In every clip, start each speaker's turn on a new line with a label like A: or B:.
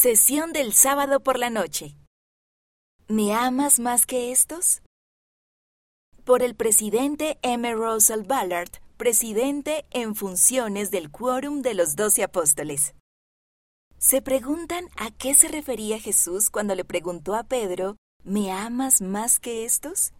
A: Sesión del sábado por la noche. ¿Me amas más que estos? Por el presidente M. Russell Ballard, presidente en funciones del Quórum de los Doce Apóstoles. ¿Se preguntan a qué se refería Jesús cuando le preguntó a Pedro, ¿me amas más que estos?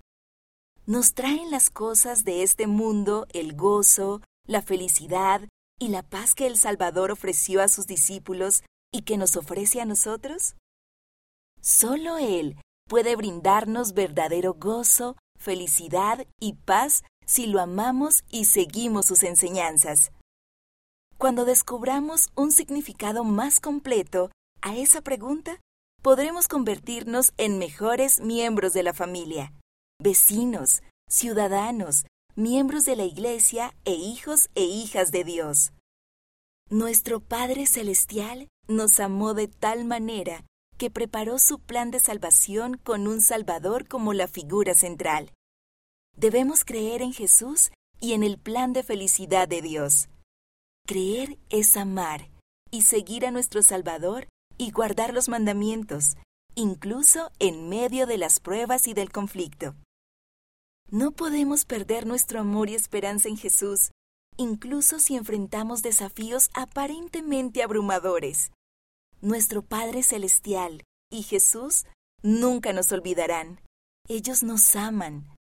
A: Nos traen las cosas de este mundo el gozo, la felicidad y la paz que el Salvador ofreció a sus discípulos y que nos ofrece a nosotros? Solo Él puede brindarnos verdadero gozo, felicidad y paz si lo amamos y seguimos sus enseñanzas. Cuando descubramos un significado más completo a esa pregunta, podremos convertirnos en mejores miembros de la familia, vecinos, ciudadanos, miembros de la Iglesia e hijos e hijas de Dios. Nuestro Padre Celestial nos amó de tal manera que preparó su plan de salvación con un Salvador como la figura central. Debemos creer en Jesús y en el plan de felicidad de Dios. Creer es amar y seguir a nuestro Salvador y guardar los mandamientos, incluso en medio de las pruebas y del conflicto. No podemos perder nuestro amor y esperanza en Jesús, incluso si enfrentamos desafíos aparentemente abrumadores. Nuestro Padre Celestial y Jesús nunca nos olvidarán. Ellos nos aman.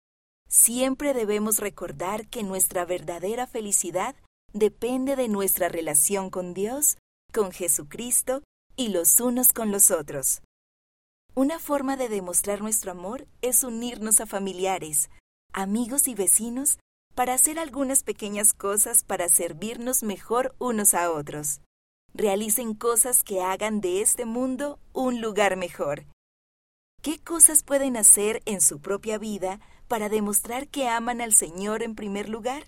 A: Siempre debemos recordar que nuestra verdadera felicidad depende de nuestra relación con Dios, con Jesucristo y los unos con los otros. Una forma de demostrar nuestro amor es unirnos a familiares, amigos y vecinos para hacer algunas pequeñas cosas para servirnos mejor unos a otros realicen cosas que hagan de este mundo un lugar mejor. ¿Qué cosas pueden hacer en su propia vida para demostrar que aman al Señor en primer lugar?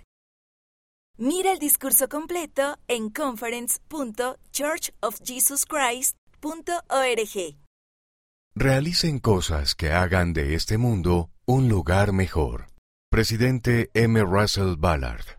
A: Mira el discurso completo en conference.churchofjesuschrist.org.
B: Realicen cosas que hagan de este mundo un lugar mejor. Presidente M. Russell Ballard